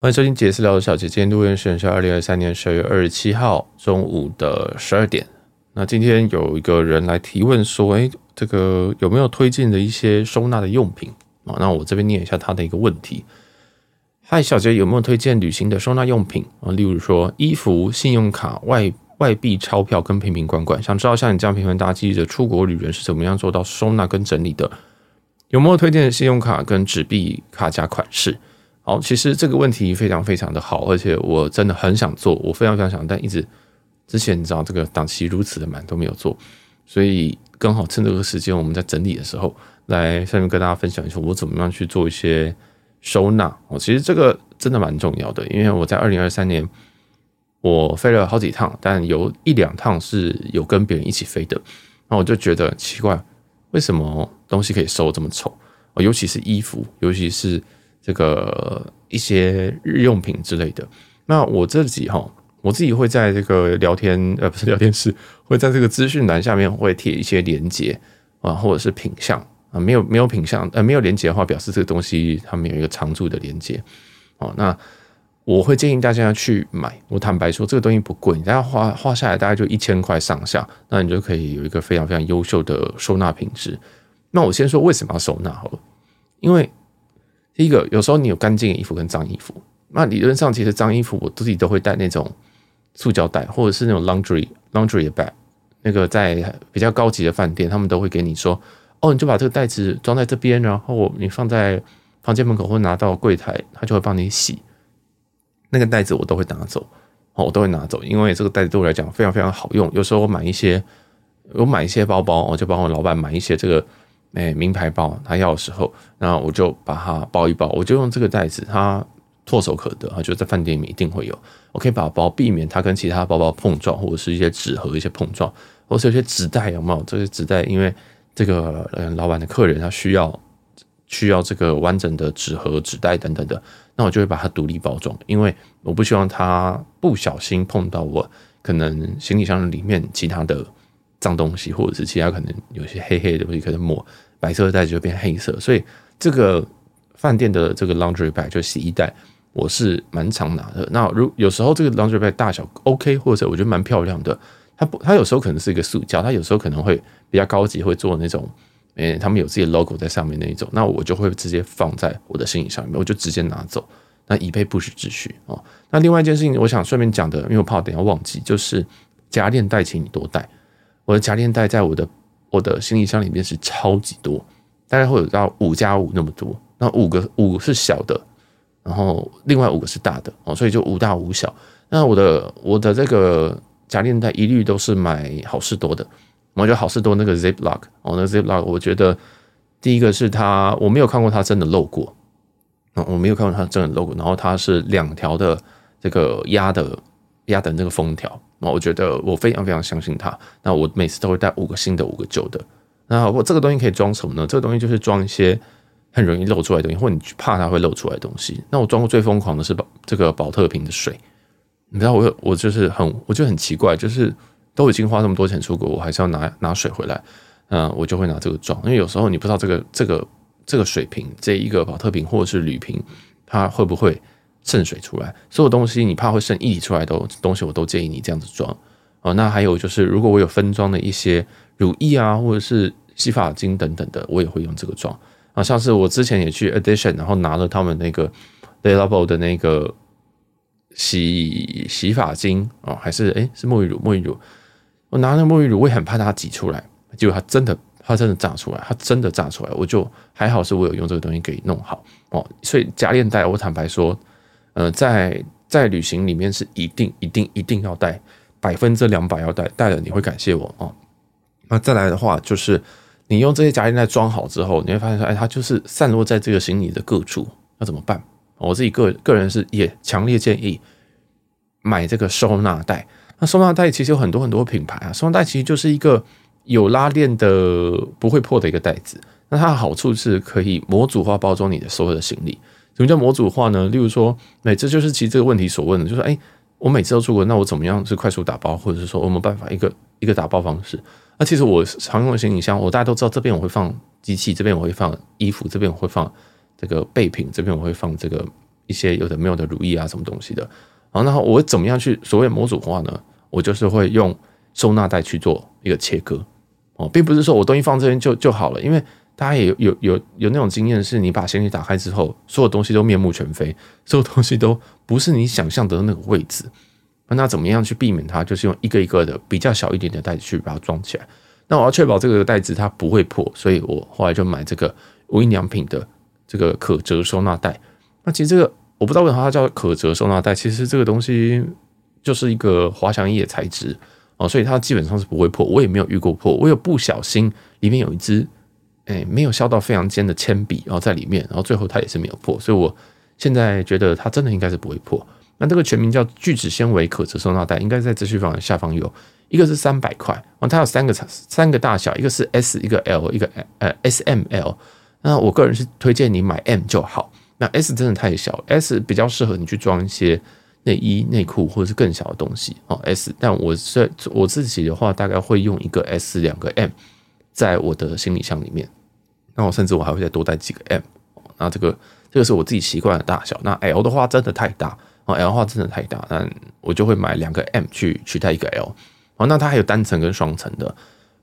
欢迎收听杰斯聊的小姐，今天录音时间是二零二三年十二月二十七号中午的十二点。那今天有一个人来提问说：“哎，这个有没有推荐的一些收纳的用品啊？”那我这边念一下他的一个问题：“嗨，小姐，有没有推荐旅行的收纳用品啊？例如说衣服、信用卡、外外币钞票跟瓶瓶罐罐。想知道像你这样频繁搭机的出国旅人是怎么样做到收纳跟整理的？有没有推荐的信用卡跟纸币卡夹款式？”好，其实这个问题非常非常的好，而且我真的很想做，我非常非常想，但一直之前你知道这个档期如此的满都没有做，所以刚好趁这个时间我们在整理的时候，来下面跟大家分享一下我怎么样去做一些收纳。哦，其实这个真的蛮重要的，因为我在二零二三年我飞了好几趟，但有一两趟是有跟别人一起飞的，那我就觉得奇怪，为什么东西可以收这么丑？哦尤其是衣服，尤其是。这个一些日用品之类的，那我自己哈，我自己会在这个聊天呃，不是聊天室，会在这个资讯栏下面会贴一些连接啊，或者是品相啊，没有没有品相呃没有连接的话，表示这个东西它没有一个常驻的连接哦。那我会建议大家去买，我坦白说这个东西不贵，大家花花下来大概就一千块上下，那你就可以有一个非常非常优秀的收纳品质。那我先说为什么要收纳好了，因为。第一个，有时候你有干净的衣服跟脏衣服，那理论上其实脏衣服我自己都会带那种塑胶袋，或者是那种 laundry laundry bag。那个在比较高级的饭店，他们都会给你说，哦，你就把这个袋子装在这边，然后你放在房间门口或拿到柜台，他就会帮你洗。那个袋子我都会拿走，哦，我都会拿走，因为这个袋子对我来讲非常非常好用。有时候我买一些，我买一些包包，我就帮我老板买一些这个。哎，名牌包他要的时候，然后我就把它包一包，我就用这个袋子，它唾手可得啊，就在饭店里面一定会有。我可以把包避免它跟其他包包碰撞，或者是一些纸盒一些碰撞，或是有些纸袋有没有？这些纸袋因为这个呃老板的客人他需要需要这个完整的纸盒、纸袋等等的，那我就会把它独立包装，因为我不希望它不小心碰到我可能行李箱里面其他的。脏东西，或者是其他可能有些黑黑的东西，可能抹白色的袋子就变黑色。所以这个饭店的这个 laundry bag 就洗衣袋，我是蛮常拿的。那如有时候这个 laundry bag 大小 OK，或者我觉得蛮漂亮的，它不，它有时候可能是一个塑胶，它有时候可能会比较高级，会做那种，诶，他们有自己的 logo 在上面那一种，那我就会直接放在我的行李箱里面，我就直接拿走，那以备不时之需哦。那另外一件事情，我想顺便讲的，因为我怕我等下忘记，就是夹链袋，请你多带。我的夹链袋在我的我的行李箱里面是超级多，大概会有到五加五那么多。那五个五是小的，然后另外五个是大的哦，所以就五大五小。那我的我的这个夹链袋一律都是买好事多的。我觉得好事多那个 Ziplock 哦，那 Ziplock 我觉得第一个是它我没有看过它真的漏过，我没有看过它真的漏过。然后它是两条的这个压的压的那个封条。那我觉得我非常非常相信它。那我每次都会带五个新的，五个旧的。那我这个东西可以装什么呢？这个东西就是装一些很容易漏出来的东西，或你怕它会漏出来东西。那我装过最疯狂的是宝这个宝特瓶的水。你知道我我就是很我就很奇怪，就是都已经花这么多钱出国，我还是要拿拿水回来。嗯，我就会拿这个装，因为有时候你不知道这个这个这个水瓶这一个宝特瓶或者是铝瓶，它会不会。渗水出来，所有东西你怕会渗液体出来的东西，我都建议你这样子装哦。那还有就是，如果我有分装的一些乳液啊，或者是洗发精等等的，我也会用这个装啊。像是我之前也去 addition，然后拿了他们那个 Le Labo 的那个洗洗发精啊，还是诶是沐浴乳，沐浴乳。我拿那沐浴乳，我也很怕它挤出来，结果它真的它真的炸出来，它真的炸出来，我就还好是我有用这个东西给弄好哦。所以夹链袋，我坦白说。呃，在在旅行里面是一定一定一定要带，百分之两百要带，带了你会感谢我哦。那再来的话，就是你用这些夹链袋装好之后，你会发现说，哎，它就是散落在这个行李的各处，那怎么办？我自己个个人是也强烈建议买这个收纳袋。那收纳袋其实有很多很多品牌啊，收纳袋其实就是一个有拉链的不会破的一个袋子。那它的好处是可以模组化包装你的所有的行李。什么叫模组化呢？例如说，哎，这就是其实这个问题所问的，就是哎，我每次都出国，那我怎么样是快速打包，或者是说我没办法一个一个打包方式？那其实我常用的行李箱，我大家都知道，这边我会放机器，这边我会放衣服，这边我会放这个备品，这边我会放这个一些有的没有的乳液啊，什么东西的。然后，然后我怎么样去所谓模组化呢？我就是会用收纳袋去做一个切割哦，并不是说我东西放这边就就好了，因为大家也有有有有那种经验，是你把行李打开之后，所有东西都面目全非，所有东西都不是你想象的那个位置。那怎么样去避免它？就是用一个一个的比较小一点的袋子去把它装起来。那我要确保这个袋子它不会破，所以我后来就买这个无印良品的这个可折收纳袋。那其实这个我不知道为什么它叫可折收纳袋，其实这个东西就是一个滑翔翼的材质哦，所以它基本上是不会破。我也没有遇过破，我有不小心里面有一只诶没有削到非常尖的铅笔，然后在里面，然后最后它也是没有破，所以我现在觉得它真的应该是不会破。那这个全名叫聚酯纤维可折收纳袋，应该在资讯栏下方有。一个是三百块，哦，它有三个三个大小，一个是 S，一个 L，一个呃 S M L。那我个人是推荐你买 M 就好。那 S 真的太小，S 比较适合你去装一些内衣、内裤或者是更小的东西哦。S，但我是我自己的话，大概会用一个 S，两个 M 在我的行李箱里面。那我甚至我还会再多带几个 M。那这个这个是我自己习惯的大小。那 L 的话真的太大哦，L 的话真的太大，那我就会买两个 M 去取代一个 L。哦，那它还有单层跟双层的。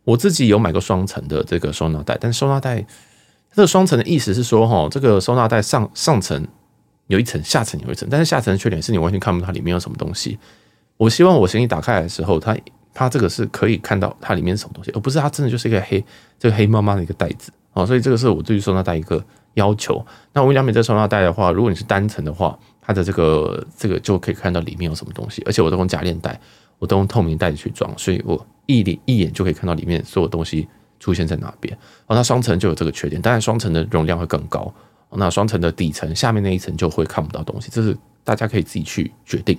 我自己有买过双层的这个收纳袋，但收纳袋这个双层的意思是说，哈，这个收纳袋上上层有一层，下层有一层，但是下层的缺点是你完全看不到它里面有什么东西。我希望我行李打开来的时候，它它这个是可以看到它里面是什么东西，而不是它真的就是一个黑这个黑麻麻的一个袋子。哦，所以这个是我对于收纳袋一个要求。那无印良品这收纳袋的话，如果你是单层的话，它的这个这个就可以看到里面有什么东西，而且我都用夹链袋。我都用透明袋子去装，所以我一眼一眼就可以看到里面所有东西出现在哪边。哦，那双层就有这个缺点，当然双层的容量会更高。那双层的底层下面那一层就会看不到东西，这是大家可以自己去决定。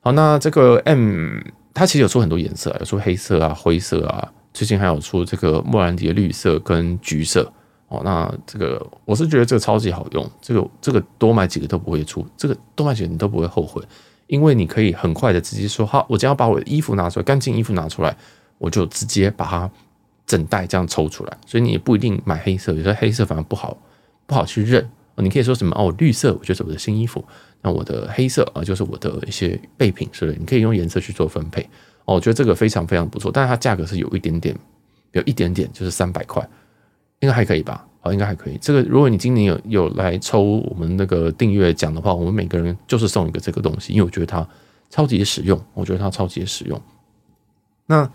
好，那这个 M 它其实有出很多颜色，有出黑色啊、灰色啊，最近还有出这个莫兰迪的绿色跟橘色。哦，那这个我是觉得这个超级好用，这个这个多买几个都不会出，这个多买几个你都不会后悔。因为你可以很快的直接说好，我只要把我的衣服拿出来，干净衣服拿出来，我就直接把它整袋这样抽出来。所以你也不一定买黑色，有时候黑色反而不好不好去认。你可以说什么哦，绿色我就是我的新衣服，那我的黑色啊就是我的一些备品，是不是？你可以用颜色去做分配。哦，我觉得这个非常非常不错，但是它价格是有一点点，有一点点就是三百块，应该还可以吧？好，应该还可以。这个，如果你今年有有来抽我们那个订阅奖的话，我们每个人就是送一个这个东西，因为我觉得它超级实用。我觉得它超级实用。那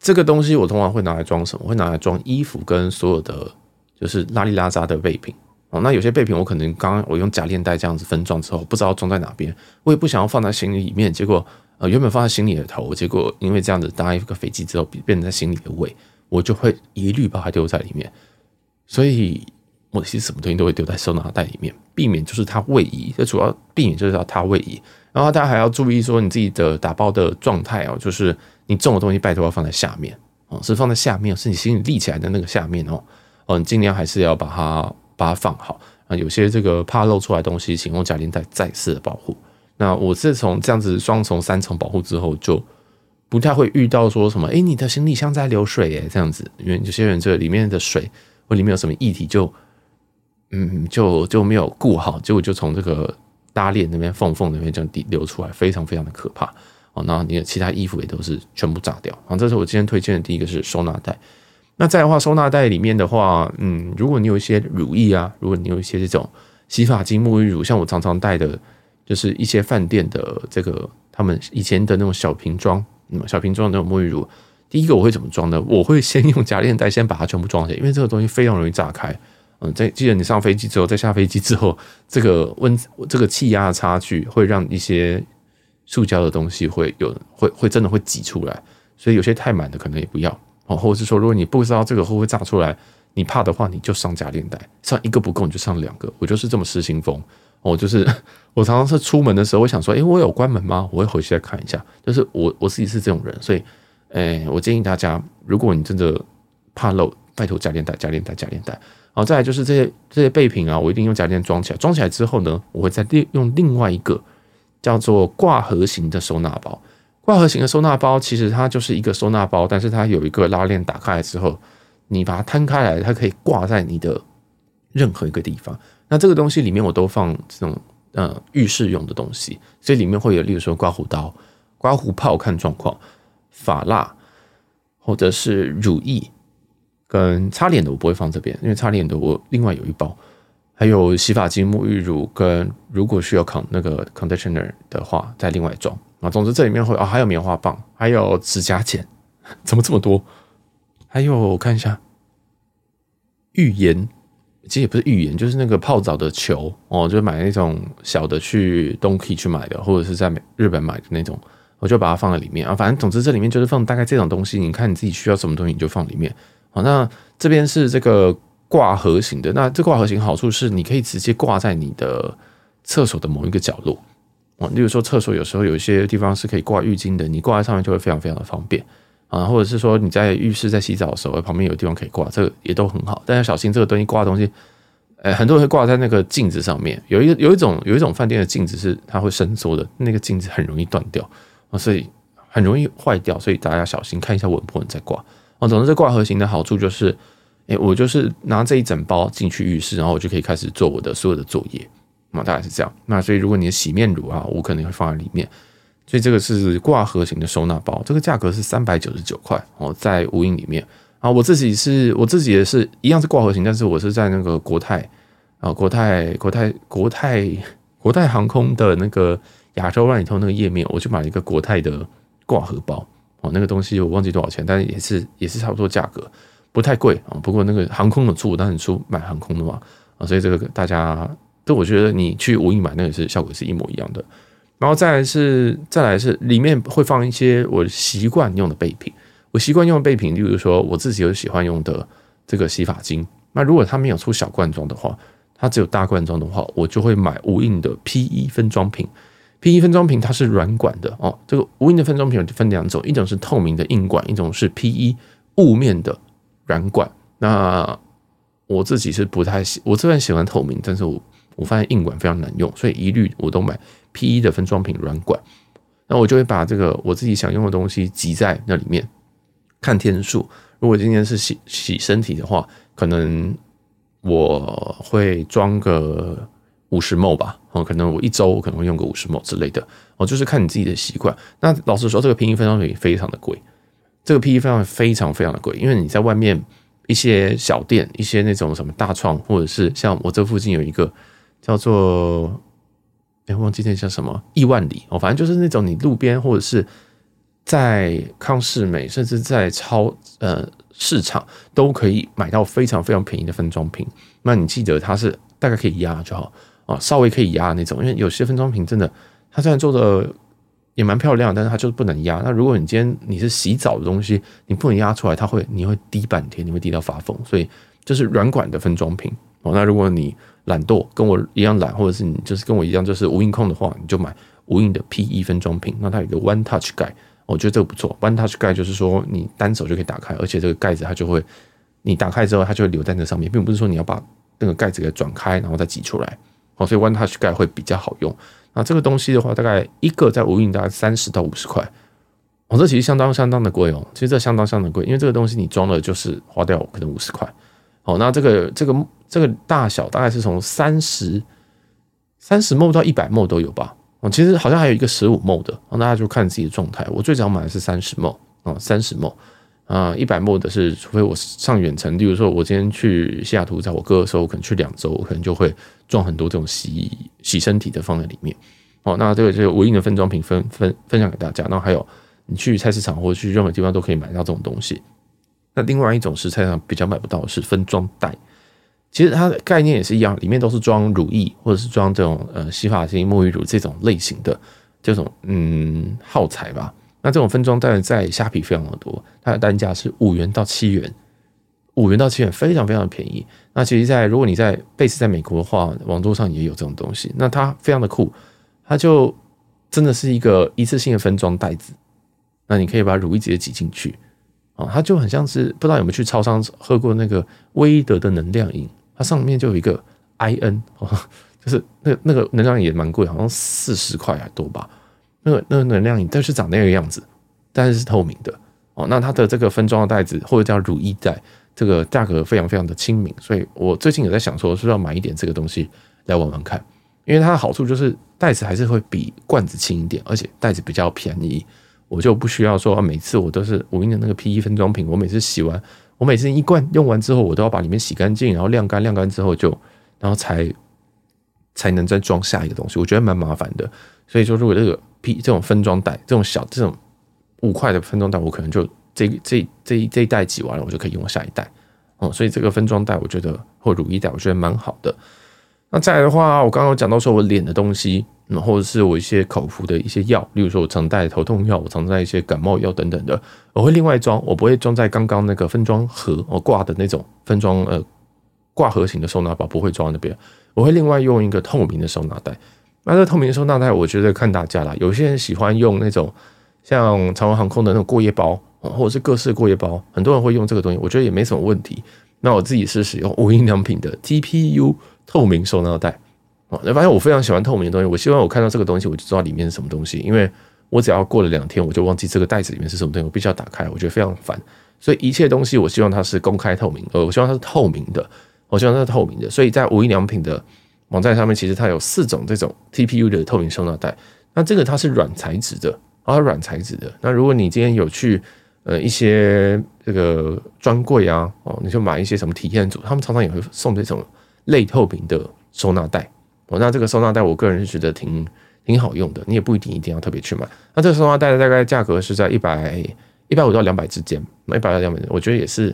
这个东西我通常会拿来装什么？会拿来装衣服跟所有的就是拉里拉杂的备品。哦，那有些备品我可能刚刚我用夹链袋这样子分装之后，不知道装在哪边，我也不想要放在行李里面。结果呃，原本放在行李的头，结果因为这样子搭一个飞机之后，变成在行李的尾，我就会一律把它丢在里面。所以，我其实什么东西都会丢在收纳袋里面，避免就是它位移。这主要避免就是要它位移。然后大家还要注意说，你自己的打包的状态哦，就是你重的东西拜托要放在下面哦，是放在下面，是你行李立起来的那个下面哦。哦，你尽量还是要把它把它放好啊。有些这个怕露出来东西，请用夹链袋再次的保护。那我自从这样子双重、三重保护之后，就不太会遇到说什么，诶，你的行李箱在流水耶，这样子，因为有些人这里面的水。或里面有什么液体就，嗯，就就没有顾好，结果就从这个搭链那边缝缝那边这样滴流出来，非常非常的可怕哦。那你的其他衣服也都是全部炸掉。好，这是我今天推荐的第一个是收纳袋。那再的话，收纳袋里面的话，嗯，如果你有一些乳液啊，如果你有一些这种洗发精、沐浴乳，像我常常带的，就是一些饭店的这个他们以前的那种小瓶装，嗯，小瓶装的那种沐浴乳。第一个我会怎么装呢？我会先用夹链袋先把它全部装起来，因为这个东西非常容易炸开。嗯，在记得你上飞机之后，在下飞机之后，这个温这个气压的差距会让一些塑胶的东西会有会会真的会挤出来，所以有些太满的可能也不要哦。或者是说，如果你不知道这个会不会炸出来，你怕的话，你就上夹链袋，上一个不够你就上两个。我就是这么失心疯。我就是我常常是出门的时候，我想说，诶，我有关门吗？我会回去再看一下。就是我我自己是这种人，所以。哎，我建议大家，如果你真的怕漏，拜托夹链袋、夹链袋、夹链袋。好，再来就是这些这些备品啊，我一定用夹链装起来。装起来之后呢，我会再另用另外一个叫做挂盒型的收纳包。挂盒型的收纳包其实它就是一个收纳包，但是它有一个拉链，打开来之后，你把它摊开来，它可以挂在你的任何一个地方。那这个东西里面我都放这种呃浴室用的东西，所以里面会有，例如说刮胡刀、刮胡泡，看状况，发蜡，或者是乳液跟擦脸的，我不会放这边，因为擦脸的我另外有一包，还有洗发精、沐浴乳跟如果需要 con 那个 conditioner 的话，再另外装啊。总之这里面会啊、哦，还有棉花棒，还有指甲剪，怎么这么多？还有我看一下，浴盐。其实也不是浴盐，就是那个泡澡的球哦，就买那种小的去东 key 去买的，或者是在日本买的那种，我就把它放在里面啊。反正总之这里面就是放大概这种东西，你看你自己需要什么东西你就放里面。好，那这边是这个挂盒型的，那这挂盒型好处是你可以直接挂在你的厕所的某一个角落啊。例如说厕所有时候有一些地方是可以挂浴巾的，你挂在上面就会非常非常的方便。啊，或者是说你在浴室在洗澡的时候，旁边有地方可以挂，这个也都很好。但要小心这个东西挂的东西，呃，很多人会挂在那个镜子上面。有一有一种有一种饭店的镜子是它会伸缩的，那个镜子很容易断掉啊，所以很容易坏掉，所以大家小心看一下稳不稳再挂。哦，总之这挂盒型的好处就是，我就是拿这一整包进去浴室，然后我就可以开始做我的所有的作业。那大概是这样。那所以如果你的洗面乳啊，我可能会放在里面。所以这个是挂盒型的收纳包，这个价格是三百九十九块哦，在无印里面啊，我自己是我自己也是一样是挂盒型，但是我是在那个国泰啊，国泰国泰国泰国泰航空的那个亚洲万里通那个页面，我就买了一个国泰的挂盒包哦，那个东西我忘记多少钱，但是也是也是差不多价格，不太贵啊。不过那个航空的出，我当然出买航空的嘛啊，所以这个大家，都我觉得你去无印买那个是效果是一模一样的。然后再来是，再来是里面会放一些我习惯用的备品。我习惯用的备品，例如说我自己有喜欢用的这个洗发精。那如果它没有出小罐装的话，它只有大罐装的话，我就会买无印的 P1 分装瓶。P1 分装瓶它是软管的哦。这个无印的分装瓶分两种，一种是透明的硬管，一种是 P1 雾面的软管。那我自己是不太喜，我虽然喜欢透明，但是我我发现硬管非常难用，所以一律我都买。P1 的分装瓶软管，那我就会把这个我自己想用的东西挤在那里面，看天数。如果今天是洗洗身体的话，可能我会装个五十 ml 吧，哦，可能我一周我可能会用个五十 ml 之类的，哦，就是看你自己的习惯。那老实说，这个 P1 分装瓶非常的贵，这个 P1 分装瓶非常非常的贵，因为你在外面一些小店，一些那种什么大创，或者是像我这附近有一个叫做。哎，忘记那叫什么亿万里哦，反正就是那种你路边或者是在康世美，甚至在超呃市场都可以买到非常非常便宜的分装瓶。那你记得它是大概可以压就好啊，稍微可以压那种，因为有些分装瓶真的它虽然做的也蛮漂亮，但是它就是不能压。那如果你今天你是洗澡的东西，你不能压出来，它会你会滴半天，你会滴到发疯。所以就是软管的分装瓶哦。那如果你懒惰跟我一样懒，或者是你就是跟我一样就是无印控的话，你就买无印的 PE 分装瓶。那它有个 One Touch 盖，我觉得这个不错。One Touch 盖就是说你单手就可以打开，而且这个盖子它就会，你打开之后它就会留在那上面，并不是说你要把那个盖子给转开然后再挤出来。哦，所以 One Touch 盖会比较好用。那这个东西的话，大概一个在无印大概三十到五十块。哦，这其实相当相当的贵哦，其实这相当相当贵，因为这个东西你装了就是花掉可能五十块。哦，那这个这个。这个大小大概是从三十三十 ml 到一百 ml 都有吧？哦，其实好像还有一个十五 ml 的，那大家就看自己的状态。我最早买的是三十 ml 啊，三十 ml 啊，一百 ml 的是，除非我上远程，例如说我今天去西雅图找我哥的时候，我可能去两周，我可能就会装很多这种洗洗身体的放在里面。哦，那这个就是无印的分装瓶分分分享给大家。那还有你去菜市场或者去任何地方都可以买到这种东西。那另外一种是菜市场比较买不到的是分装袋。其实它的概念也是一样，里面都是装乳液或者是装这种呃洗发精、沐浴乳这种类型的这种嗯耗材吧。那这种分装袋在虾皮非常的多，它的单价是五元到七元，五元到七元非常非常的便宜。那其实，在如果你在 base 在美国的话，网络上也有这种东西。那它非常的酷，它就真的是一个一次性的分装袋子。那你可以把乳液直接挤进去啊，它就很像是不知道有没有去超商喝过那个威德的能量饮。它上面就有一个 I N 哦，就是那那个能量饮也蛮贵，好像四十块还多吧。那个那个能量饮，但是长那个样子，但是是透明的哦。那它的这个分装的袋子或者叫乳液袋，这个价格非常非常的亲民，所以我最近有在想说，是不是要买一点这个东西来玩玩看因为它的好处就是袋子还是会比罐子轻一点，而且袋子比较便宜，我就不需要说每次我都是我用的那个 PE 分装瓶，我每次洗完，我每次一罐用完之后，我都要把里面洗干净，然后晾干，晾干之后就然后才才能再装下一个东西，我觉得蛮麻烦的。所以说，如果这个 P 这种分装袋，这种小这种五块的分装袋，我可能就这这这这一袋挤完了，我就可以用下一袋。哦、嗯，所以这个分装袋，我觉得或乳液袋，我觉得蛮好的。那再来的话，我刚刚有讲到说我脸的东西，嗯，或者是我一些口服的一些药，例如说我常带头痛药，我常带一些感冒药等等的，我会另外装，我不会装在刚刚那个分装盒我挂的那种分装呃挂盒型的收纳包，不会装那边，我会另外用一个透明的收纳袋。那这透明收纳袋，我觉得看大家啦，有些人喜欢用那种像长荣航空的那种过夜包，或者是各式过夜包，很多人会用这个东西，我觉得也没什么问题。那我自己是使用无印良品的 TPU。透明收纳袋，啊，你发现我非常喜欢透明的东西。我希望我看到这个东西，我就知道里面是什么东西。因为我只要过了两天，我就忘记这个袋子里面是什么东西，我必须要打开，我觉得非常烦。所以一切东西，我希望它是公开透明，呃，我希望它是透明的，我希望它是透明的。所以在无印良品的网站上面，其实它有四种这种 TPU 的透明收纳袋。那这个它是软材质的，啊，软材质的。那如果你今天有去呃一些这个专柜啊，哦，你就买一些什么体验组，他们常常也会送这种。类透明的收纳袋哦，那这个收纳袋我个人是觉得挺挺好用的，你也不一定一定要特别去买。那这个收纳袋大概价格是在一百一百五到两百之间，那一百到两百，我觉得也是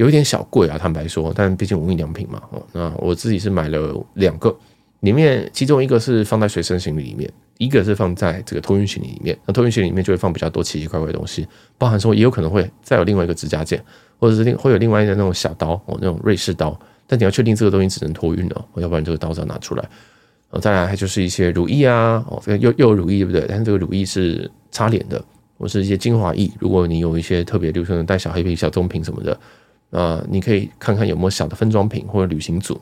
有一点小贵啊，坦白说。但毕竟无印良品嘛，那我自己是买了两个，里面其中一个是放在随身行李里面，一个是放在这个托运行李里面。那托运行李里面就会放比较多奇奇怪怪的东西，包含说也有可能会再有另外一个指甲剪，或者是另会有另外一个那种小刀哦，那种瑞士刀。但你要确定这个东西只能托运哦，要不然这个刀子要拿出来。再来还就是一些乳液啊，哦，又又有乳液对不对？但是这个乳液是擦脸的，或是一些精华液。如果你有一些特别，比如说带小黑瓶、小棕瓶什么的，啊，你可以看看有没有小的分装瓶或者旅行组，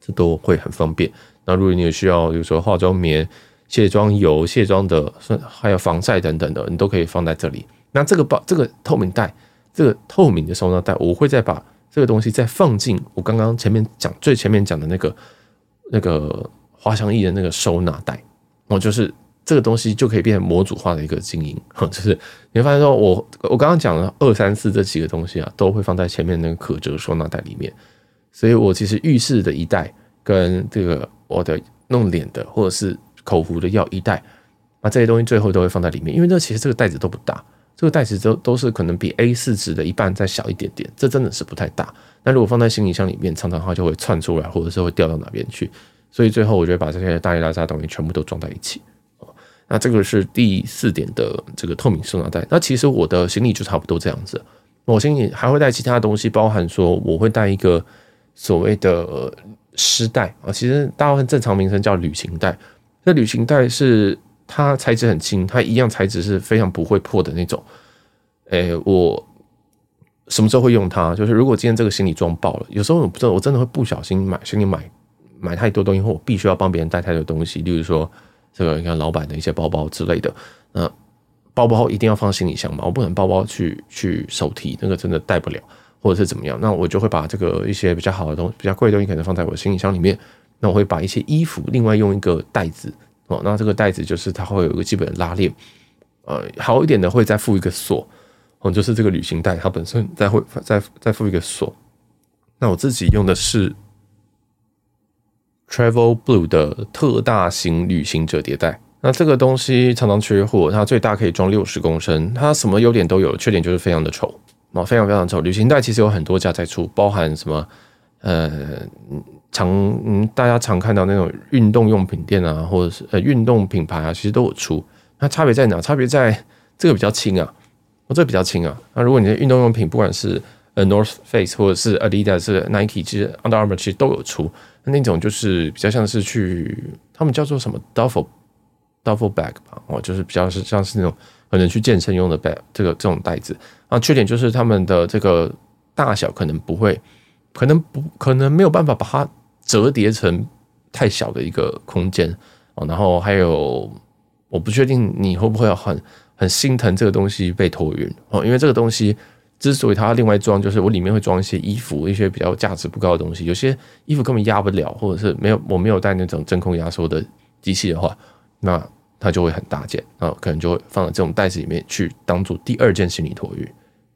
这都会很方便。那如果你有需要，比如说化妆棉、卸妆油、卸妆的，还有防晒等等的，你都可以放在这里。那这个包，这个透明袋，这个透明的收纳袋，我会再把。这个东西再放进我刚刚前面讲最前面讲的那个那个滑翔翼的那个收纳袋，哦，就是这个东西就可以变成模组化的一个经营，就是你会发现说我我刚刚讲了二三四这几个东西啊，都会放在前面那个可折收纳袋里面，所以我其实浴室的一袋跟这个我的弄脸的或者是口服的药一袋，那这些东西最后都会放在里面，因为这其实这个袋子都不大。这个袋子都都是可能比 A 四纸的一半再小一点点，这真的是不太大。那如果放在行李箱里面，常常它就会窜出来，或者是会掉到哪边去。所以最后，我觉得把这些大衣拉扎东西全部都装在一起。那这个是第四点的这个透明收纳袋。那其实我的行李就差不多这样子。我行李还会带其他东西，包含说我会带一个所谓的湿袋啊，其实大部分正常名称叫旅行袋。这旅行袋是。它材质很轻，它一样材质是非常不会破的那种。诶、我什么时候会用它？就是如果今天这个行李装爆了，有时候我不知道，我真的会不小心买行李买买太多东西，或我必须要帮别人带太多东西。例如说，这个你看老板的一些包包之类的，那包包一定要放行李箱嘛，我不能包包去去手提，那个真的带不了，或者是怎么样？那我就会把这个一些比较好的东西、比较贵的东西，可能放在我的行李箱里面。那我会把一些衣服另外用一个袋子。哦，那这个袋子就是它会有一个基本的拉链，呃，好一点的会再附一个锁，哦，就是这个旅行袋它本身再会再再附一个锁。那我自己用的是 Travel Blue 的特大型旅行折叠袋，那这个东西常常缺货，它最大可以装六十公升，它什么优点都有，缺点就是非常的丑，啊，非常非常丑。旅行袋其实有很多家在出，包含什么，呃。常嗯，大家常看到那种运动用品店啊，或者是呃运动品牌啊，其实都有出。那差别在哪？差别在这个比较轻啊，我、哦、这个比较轻啊。那如果你的运动用品，不管是呃 North Face 或者是 Adidas、Nike 其实 Under Armour 其实都有出。那种就是比较像是去他们叫做什么 Duffel Duffel Bag 吧，哦，就是比较是像是那种可能去健身用的 bag，这个这种袋子。啊，缺点就是他们的这个大小可能不会，可能不可能没有办法把它。折叠成太小的一个空间哦，然后还有，我不确定你会不会很很心疼这个东西被托运哦，因为这个东西之所以它另外装，就是我里面会装一些衣服，一些比较价值不高的东西。有些衣服根本压不了，或者是没有我没有带那种真空压缩的机器的话，那它就会很大件，啊，可能就会放在这种袋子里面去当做第二件行李托运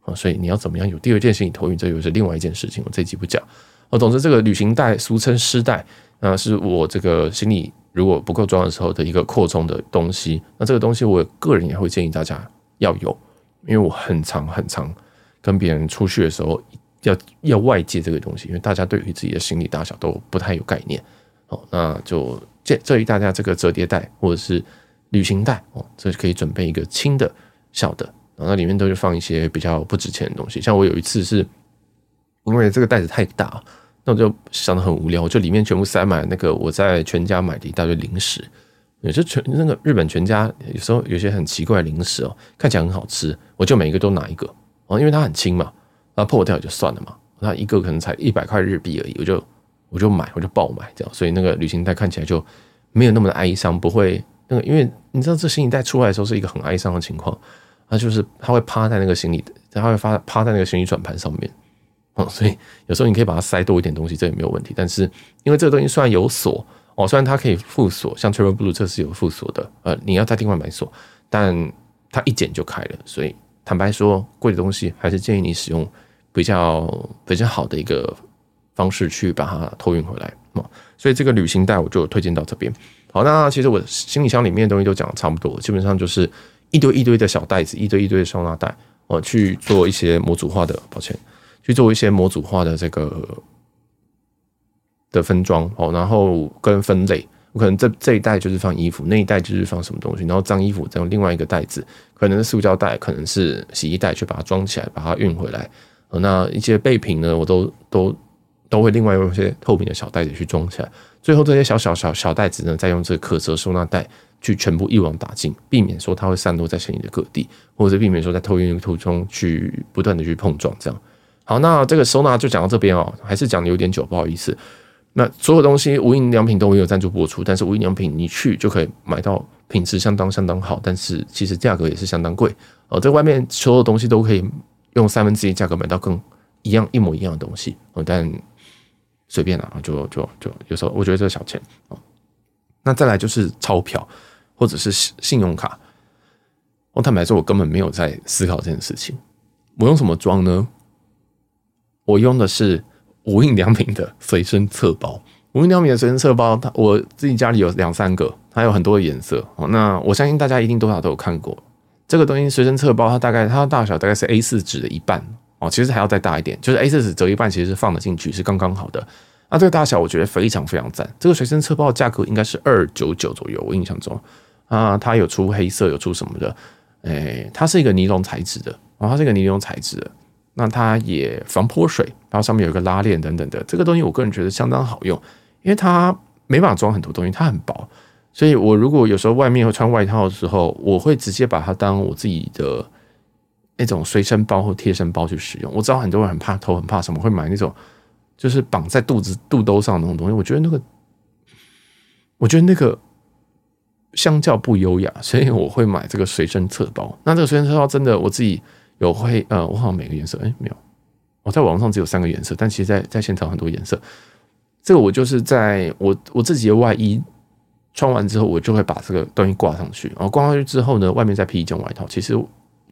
啊。所以你要怎么样有第二件行李托运，这又是另外一件事情，我这集不讲。哦，总之这个旅行袋俗称湿袋，那是我这个行李如果不够装的时候的一个扩充的东西。那这个东西我个人也会建议大家要有，因为我很长很长。跟别人出去的时候，要要外借这个东西，因为大家对于自己的行李大小都不太有概念。哦，那就建议大家这个折叠袋或者是旅行袋哦，这可以准备一个轻的、小的，然后那里面都是放一些比较不值钱的东西。像我有一次是因为这个袋子太大，那我就想得很无聊，我就里面全部塞满那个我在全家买的一大堆零食。也是全那个日本全家有时候有些很奇怪的零食哦，看起来很好吃，我就每一个都拿一个。因为它很轻嘛，那破掉也就算了嘛。那一个可能才一百块日币而已，我就我就买，我就爆买这样。所以那个旅行袋看起来就没有那么的哀伤，不会那个，因为你知道这行李袋出来的时候是一个很哀伤的情况，它就是它会趴在那个行李，它会发趴在那个行李转盘上面。哦，所以有时候你可以把它塞多一点东西，这也没有问题。但是因为这个东西虽然有锁哦，虽然它可以附锁，像 Travelblue 这是有附锁的，呃，你要在另外买锁，但它一剪就开了，所以。坦白说，贵的东西还是建议你使用比较比较好的一个方式去把它托运回来。所以这个旅行袋我就推荐到这边。好，那其实我行李箱里面的东西都讲的差不多，基本上就是一堆一堆的小袋子，一堆一堆的收纳袋，我去做一些模组化的，抱歉，去做一些模组化的这个的分装哦，然后跟分类。我可能这这一袋就是放衣服，那一袋就是放什么东西，然后脏衣服再用另外一个袋子，可能是塑胶袋，可能是洗衣袋，去把它装起来，把它运回来。那一些备品呢，我都都都会另外用一些透明的小袋子去装起来。最后这些小小小小袋子呢，再用这个可折收纳袋去全部一网打尽，避免说它会散落在行李的各地，或者避免说在托运途中去不断的去碰撞。这样好，那这个收纳就讲到这边哦，还是讲的有点久，不好意思。那所有东西无印良品都没有赞助播出，但是无印良品你去就可以买到品质相当相当好，但是其实价格也是相当贵哦。在外面所有东西都可以用三分之一价格买到更一样一模一样的东西哦，但随便啊，就就就有时候我觉得这个小钱哦。那再来就是钞票或者是信用卡，我坦白说，我根本没有在思考这件事情。我用什么装呢？我用的是。无印良品的随身侧包，无印良品的随身侧包，它我自己家里有两三个，它有很多的颜色哦。那我相信大家一定多少都有看过这个东西，随身侧包它大概它的大小大概是 A 四纸的一半哦，其实还要再大一点，就是 A 四纸折一半，其实是放得进去，是刚刚好的。那这个大小我觉得非常非常赞。这个随身侧包的价格应该是二九九左右，我印象中啊，它有出黑色，有出什么的？诶，它是一个尼龙材质的，哦，它是一个尼龙材质的。那它也防泼水，然后上面有一个拉链等等的，这个东西我个人觉得相当好用，因为它没办法装很多东西，它很薄，所以我如果有时候外面会穿外套的时候，我会直接把它当我自己的那种随身包或贴身包去使用。我知道很多人很怕偷，很怕什么，会买那种就是绑在肚子肚兜上的那种东西，我觉得那个，我觉得那个相较不优雅，所以我会买这个随身侧包。那这个随身侧包真的我自己。有会呃，我好像每个颜色哎没有，我在网上只有三个颜色，但其实在在现场很多颜色。这个我就是在我我自己的外衣穿完之后，我就会把这个东西挂上去，然后挂上去之后呢，外面再披一件外套。其实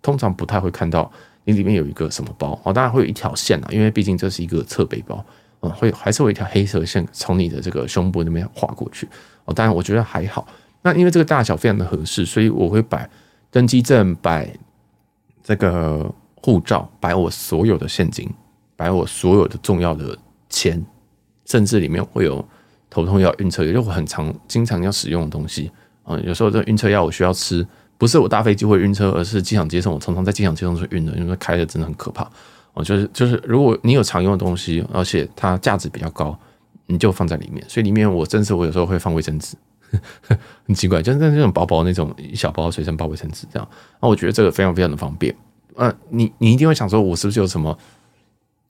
通常不太会看到你里面有一个什么包哦，当然会有一条线啊，因为毕竟这是一个侧背包，嗯，会还是会有一条黑色线从你的这个胸部那边划过去哦。当然我觉得还好，那因为这个大小非常的合适，所以我会摆登机证摆。这个护照，摆我所有的现金，摆我所有的重要的钱，甚至里面会有头痛药、晕车药，就我很常、经常要使用的东西啊。有时候这晕车药我需要吃，不是我搭飞机会晕车，而是机场接送，我常常在机场接送是晕的，因为开的真的很可怕。哦，就是就是，如果你有常用的东西，而且它价值比较高，你就放在里面。所以里面我真是我有时候会放卫生纸。很奇怪，就是那种薄薄那种一小包随身包卫生纸这样，那我觉得这个非常非常的方便。呃，你你一定会想说，我是不是有什么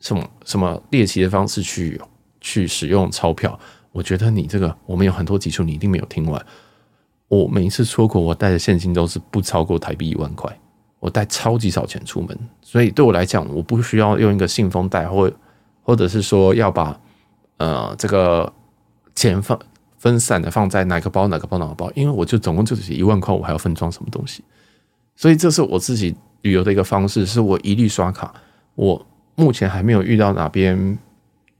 什么什么猎奇的方式去去使用钞票？我觉得你这个我们有很多集数，你一定没有听完。我每一次出国，我带的现金都是不超过台币一万块我带超级少钱出门，所以对我来讲，我不需要用一个信封袋，或或者是说要把呃这个钱放分散的放在哪个包哪个包哪个包，因为我就总共就只一万块，我还要分装什么东西，所以这是我自己旅游的一个方式，是我一律刷卡。我目前还没有遇到哪边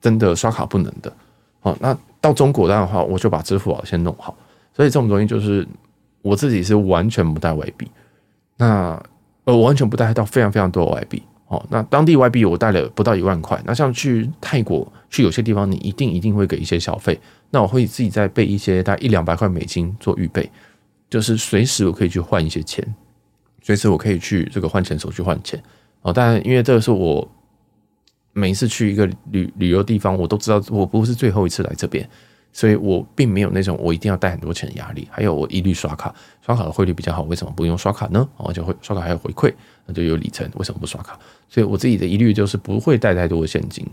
真的刷卡不能的。好，那到中国的话，我就把支付宝先弄好。所以这种东西就是我自己是完全不带外币。那呃，我完全不带到非常非常多外币哦。那当地外币我带了不到一万块。那像去泰国，去有些地方，你一定一定会给一些小费。那我会自己再备一些大概一两百块美金做预备，就是随时我可以去换一些钱，随时我可以去这个换钱手续换钱哦。当然，因为这个是我每一次去一个旅旅游地方，我都知道我不是最后一次来这边。所以我并没有那种我一定要带很多钱的压力，还有我一律刷卡，刷卡的汇率比较好，为什么不用刷卡呢？而且会刷卡还有回馈，那就有里程，为什么不刷卡？所以我自己的一律就是不会带太多的现金。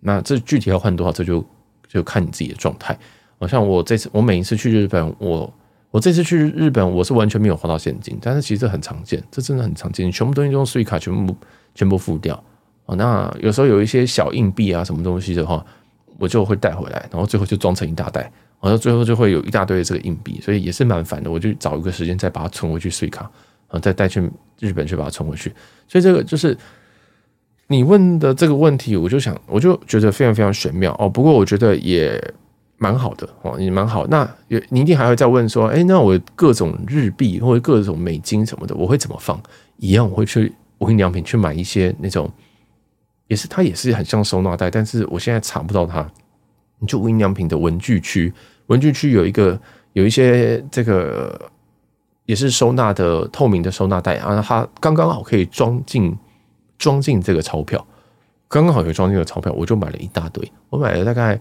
那这具体要换多少，这就就看你自己的状态。好像我这次我每一次去日本，我我这次去日本我是完全没有花到现金，但是其实很常见，这真的很常见，你全部东西都用信用卡全部全部付掉。哦，那有时候有一些小硬币啊什么东西的话。我就会带回来，然后最后就装成一大袋，然后最后就会有一大堆这个硬币，所以也是蛮烦的。我就找一个时间再把它存回去 Suica，然后再带去日本去把它存回去。所以这个就是你问的这个问题，我就想，我就觉得非常非常玄妙哦。不过我觉得也蛮好的哦，也蛮好。那你一定还会再问说，哎，那我各种日币或者各种美金什么的，我会怎么放？一样，我会去无印良品去买一些那种。也是，它也是很像收纳袋，但是我现在查不到它。你就无印良品的文具区，文具区有一个有一些这个也是收纳的透明的收纳袋啊，它刚刚好可以装进装进这个钞票，刚刚好可以装进这个钞票，我就买了一大堆。我买了大概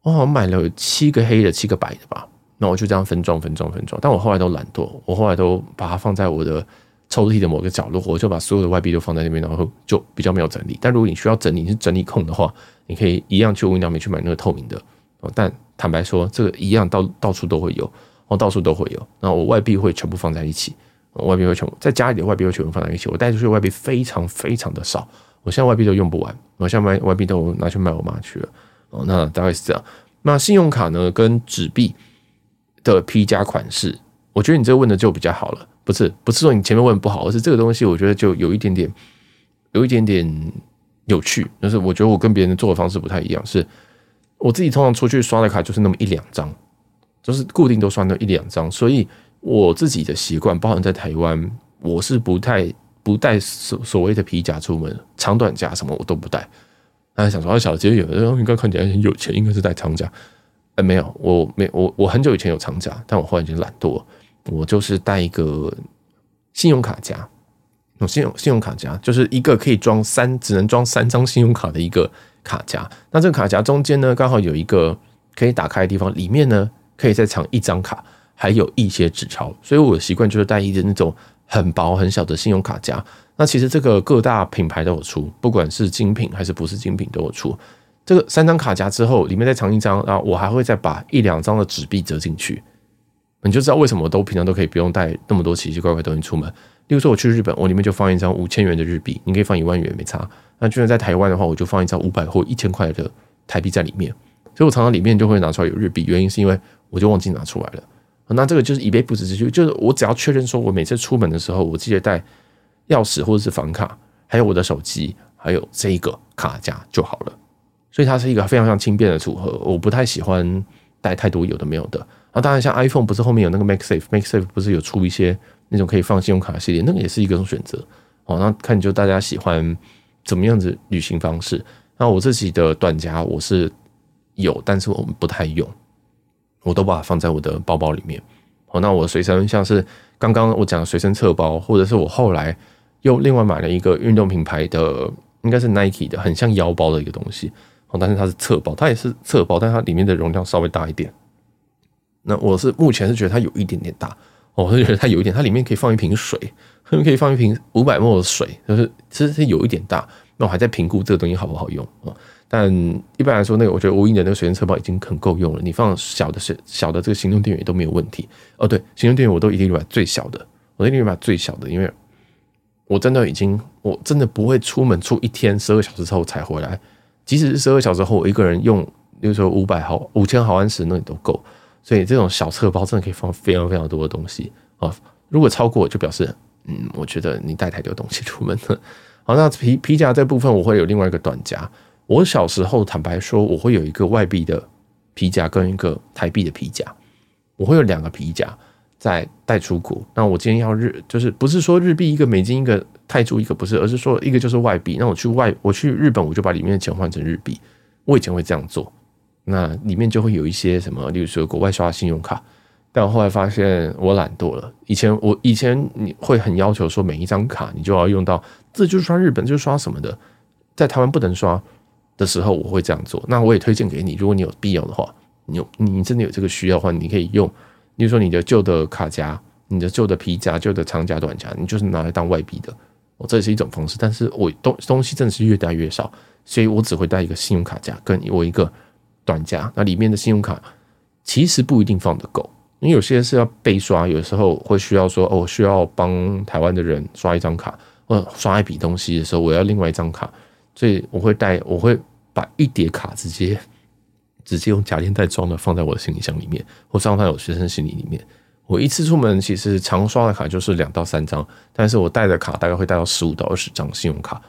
我好像买了七个黑的，七个白的吧。那我就这样分装分装分装，但我后来都懒惰，我后来都把它放在我的。抽屉的某个角落，我就把所有的外币都放在那边，然后就比较没有整理。但如果你需要整理，你是整理控的话，你可以一样去无印良品去买那个透明的哦。但坦白说，这个一样到到处都会有，哦，到处都会有。那我外币会全部放在一起，外币会全部在家里的外币会全部放在一起。我带出去外币非常非常的少，我现在外币都用不完，我现在外外币都拿去卖我妈去了。哦，那大概是这样。那信用卡呢，跟纸币的 P 加款式，我觉得你这问的就比较好了。不是，不是说你前面问不好，而是这个东西，我觉得就有一点点，有一点点有趣。就是我觉得我跟别人做的方式不太一样，是我自己通常出去刷的卡就是那么一两张，就是固定都刷那一两张，所以我自己的习惯，包含在台湾，我是不太不带所所谓的皮夹出门，长短夹什么我都不带。大家想说啊，小杰有的人应该看起来很有钱，应该是带长夹。哎，没有，我没我我很久以前有长夹，但我后来已经懒惰了。我就是带一个信用卡夹，有信用信用卡夹，就是一个可以装三，只能装三张信用卡的一个卡夹。那这个卡夹中间呢，刚好有一个可以打开的地方，里面呢可以再藏一张卡，还有一些纸钞。所以我的习惯就是带一个那种很薄很小的信用卡夹。那其实这个各大品牌都有出，不管是精品还是不是精品都有出。这个三张卡夹之后，里面再藏一张，然后我还会再把一两张的纸币折进去。你就知道为什么我都平常都可以不用带那么多奇奇怪怪东西出门。例如说我去日本，我里面就放一张五千元的日币，你可以放一万元没差。那就算在台湾的话，我就放一张五百或一千块的台币在里面。所以我常常里面就会拿出来有日币，原因是因为我就忘记拿出来了。那这个就是以备不时之需，就是我只要确认说我每次出门的时候，我记得带钥匙或者是房卡，还有我的手机，还有这一个卡夹就好了。所以它是一个非常非常轻便的组合。我不太喜欢带太多有的没有的。那当然，像 iPhone 不是后面有那个 MagSafe，MagSafe 不是有出一些那种可以放信用卡系列，那个也是一个种选择。哦，那看就大家喜欢怎么样子旅行方式。那我自己的短夹我是有，但是我们不太用，我都把它放在我的包包里面。好，那我随身像是刚刚我讲的随身侧包，或者是我后来又另外买了一个运动品牌的，应该是 Nike 的，很像腰包的一个东西。哦，但是它是侧包，它也是侧包，但它里面的容量稍微大一点。那我是目前是觉得它有一点点大，我是觉得它有一点，它里面可以放一瓶水，可以放一瓶五百 ml 的水，就是其实是有一点大。那我还在评估这个东西好不好用啊？但一般来说，那个我觉得无印的那个随身车包已经很够用了。你放小的小小的这个行动电源都没有问题。哦，对，行动电源我都一定买最小的，我一定买最小的，因为我真的已经，我真的不会出门出一天十二小时之后才回来。即使是十二小时后，我一个人用，比如说五百毫、五千毫安时那也都够。所以这种小侧包真的可以放非常非常多的东西啊。如果超过，就表示，嗯，我觉得你带太多东西出门了。好，那皮皮夹这部分我会有另外一个短夹。我小时候坦白说，我会有一个外币的皮夹跟一个台币的皮夹，我会有两个皮夹在带出国。那我今天要日，就是不是说日币一个美金一个泰铢一个不是，而是说一个就是外币。那我去外我去日本，我就把里面的钱换成日币。我以前会这样做，那里面就会有一些什么，例如说国外刷信用卡。但我后来发现我懒惰了。以前我以前你会很要求说每一张卡你就要用到，这就是刷日本，就是刷什么的，在台湾不能刷的时候，我会这样做。那我也推荐给你，如果你有必要的话，你有你真的有这个需要的话，你可以用。例如说你的旧的卡夹、你的旧的皮夹、旧的长夹、短夹，你就是拿来当外币的。哦，这是一种方式。但是我东东西真的是越带越少，所以我只会带一个信用卡夹跟我一个短夹。那里面的信用卡其实不一定放得够。因为有些是要被刷，有时候会需要说哦，我需要帮台湾的人刷一张卡，或者刷一笔东西的时候，我要另外一张卡，所以我会带，我会把一叠卡直接 直接用夹链袋装的放在我的行李箱里面，或放在我学生行李里面。我一次出门其实常刷的卡就是两到三张，但是我带的卡大概会带到十五到二十张信用卡。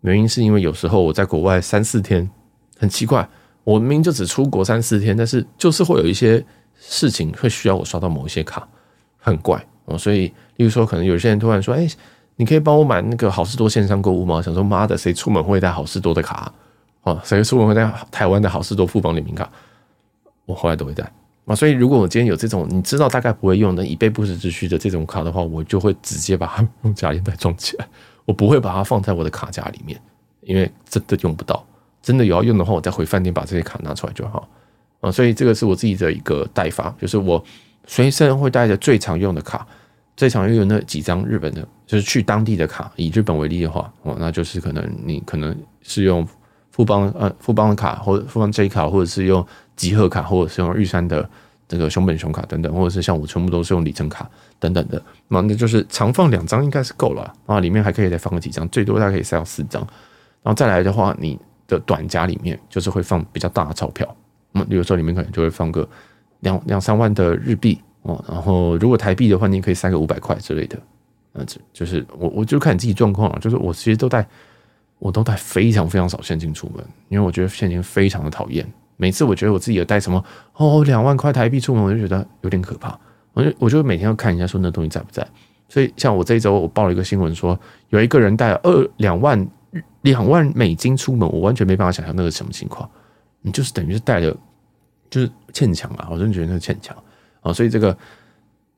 原因是因为有时候我在国外三四天，很奇怪，我明明就只出国三四天，但是就是会有一些。事情会需要我刷到某一些卡，很怪哦，所以，例如说，可能有些人突然说：“哎，你可以帮我买那个好事多线上购物吗？”想说：“妈的，谁出门会带好事多的卡啊？谁出门会带台湾的好事多富邦联名卡？”我后来都会带啊。所以，如果我今天有这种你知道大概不会用的以备不时之需的这种卡的话，我就会直接把它用夹链袋装起来，我不会把它放在我的卡夹里面，因为真的用不到。真的有要用的话，我再回饭店把这些卡拿出来就好。啊，所以这个是我自己的一个带法，就是我随身会带着最常用的卡，最常用的那几张日本的，就是去当地的卡。以日本为例的话，哦，那就是可能你可能是用富邦呃富邦的卡，或者富邦 J 卡，或者是用集合卡，或者是用玉山的这个熊本熊卡等等，或者是像我全部都是用里程卡等等的。那那就是常放两张应该是够了，啊，里面还可以再放个几张，最多大概可以塞到四张。然后再来的话，你的短夹里面就是会放比较大的钞票。那么，比如说里面可能就会放个两两三万的日币哦，然后如果台币的话，你可以塞个五百块之类的。那这就是我，我就看你自己状况了。就是我其实都带，我都带非常非常少现金出门，因为我觉得现金非常的讨厌。每次我觉得我自己有带什么哦两万块台币出门，我就觉得有点可怕。我就我就每天要看一下说那东西在不在。所以像我这一周我报了一个新闻说，有一个人带了二两万两万美金出门，我完全没办法想象那个什么情况。你就是等于是带了，就是欠强啊！我真的觉得那是欠强啊！所以这个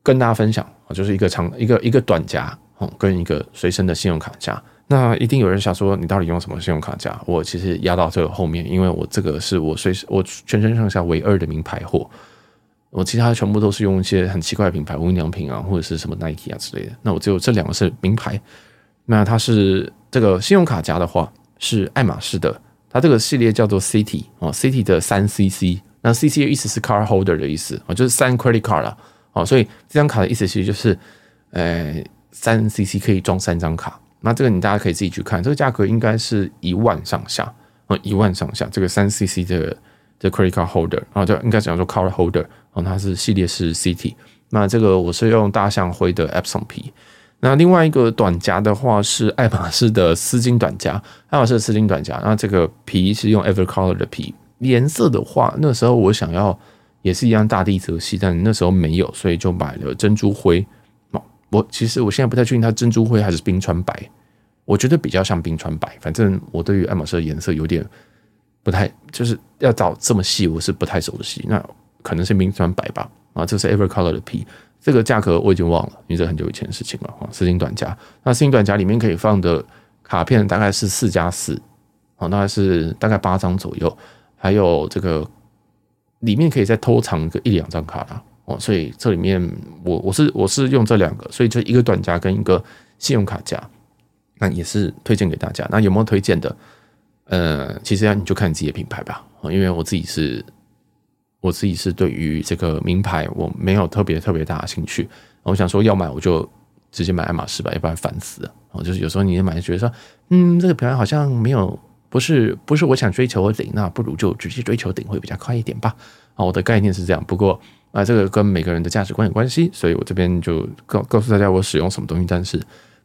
跟大家分享啊，就是一个长一个一个短夹哦，跟一个随身的信用卡夹。那一定有人想说，你到底用什么信用卡夹？我其实压到这个后面，因为我这个是我随时我全身上下唯二的名牌货，我其他全部都是用一些很奇怪的品牌，无印良品啊，或者是什么 Nike 啊之类的。那我只有这两个是名牌。那它是这个信用卡夹的话，是爱马仕的。它这个系列叫做 City 啊，City 的三 CC，那 CC 的意思是 Card Holder 的意思啊，就是三 Credit Card 啦，啊，所以这张卡的意思其实就是，呃，三 CC 可以装三张卡。那这个你大家可以自己去看，这个价格应该是一万上下啊，一万上下。这个三 CC 的这 Credit Card Holder 啊，就应该讲说 Card Holder 啊，它是系列是 City。那这个我是用大象灰的 Epson 皮。那另外一个短夹的话是爱马仕的丝巾短夹，爱马仕的丝巾短夹。那这个皮是用 Evercolor 的皮，颜色的话，那时候我想要也是一样大地色系，但那时候没有，所以就买了珍珠灰。我其实我现在不太确定它珍珠灰还是冰川白，我觉得比较像冰川白。反正我对于爱马仕的颜色有点不太，就是要找这么细，我是不太熟悉。那可能是冰川白吧。啊，这是 Evercolor 的皮。这个价格我已经忘了，因为这很久以前的事情了哈。丝巾短夹，那丝巾短夹里面可以放的卡片大概是四加四，哦，大概是大概八张左右，还有这个里面可以再偷藏个一两张卡啦，哦，所以这里面我我是我是用这两个，所以就一个短夹跟一个信用卡夹，那也是推荐给大家。那有没有推荐的？呃，其实要你就看你自己的品牌吧，因为我自己是。我自己是对于这个名牌我没有特别特别大的兴趣，我想说要买我就直接买爱马仕吧，要不然烦死了。哦，就是有时候你也买，觉得说，嗯，这个品牌好像没有，不是不是我想追求的顶，那不如就直接追求顶会比较快一点吧。啊，我的概念是这样。不过啊，这个跟每个人的价值观有关系，所以我这边就告告诉大家我使用什么东西，但是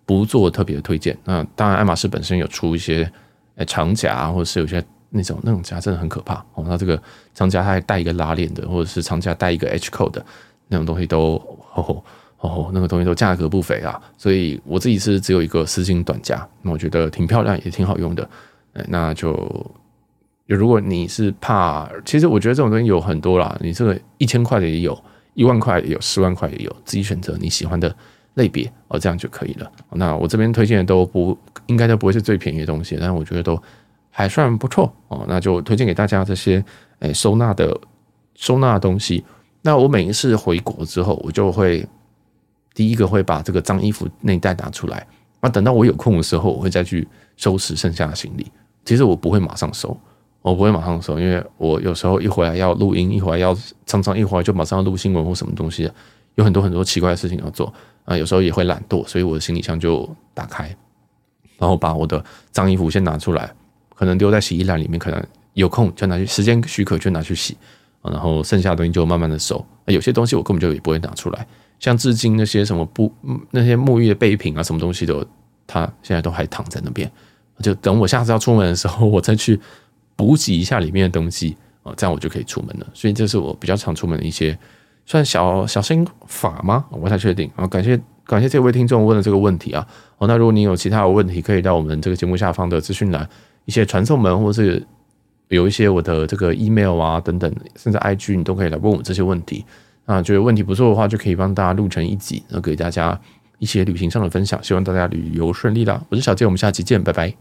不做特别的推荐。那当然，爱马仕本身有出一些诶长夹，或者是有些。那种那种夹真的很可怕哦，那这个长夹它还带一个拉链的，或者是长夹带一个 H 扣的那种东西都哦哦，那个东西都价格不菲啊。所以我自己是只有一个丝巾短夹，那我觉得挺漂亮，也挺好用的。那就如果你是怕，其实我觉得这种东西有很多啦，你这个一千块的也有，一万块也有，十万块也有，自己选择你喜欢的类别哦，这样就可以了。那我这边推荐的都不应该都不会是最便宜的东西，但是我觉得都。还算不错哦，那就推荐给大家这些诶收纳的收纳的东西。那我每一次回国之后，我就会第一个会把这个脏衣服内袋拿出来。那等到我有空的时候，我会再去收拾剩下的行李。其实我不会马上收，我不会马上收，因为我有时候一回来要录音，一回来要常常一回来就马上要录新闻或什么东西，有很多很多奇怪的事情要做啊。有时候也会懒惰，所以我的行李箱就打开，然后把我的脏衣服先拿出来。可能丢在洗衣篮里面，可能有空就拿去，时间许可就拿去洗，然后剩下的东西就慢慢的收。有些东西我根本就也不会拿出来，像至今那些什么布那些沐浴的备品啊，什么东西都，它现在都还躺在那边，就等我下次要出门的时候，我再去补给一下里面的东西啊，这样我就可以出门了。所以这是我比较常出门的一些算小小心法吗？我不太确定啊。感谢感谢这位听众问的这个问题啊。哦，那如果你有其他的问题，可以到我们这个节目下方的资讯栏。一些传送门，或是有一些我的这个 email 啊等等，甚至 IG，你都可以来问我这些问题。啊，觉得问题不错的话，就可以帮大家录成一集，然后给大家一些旅行上的分享。希望大家旅游顺利啦！我是小杰，我们下期见，拜拜。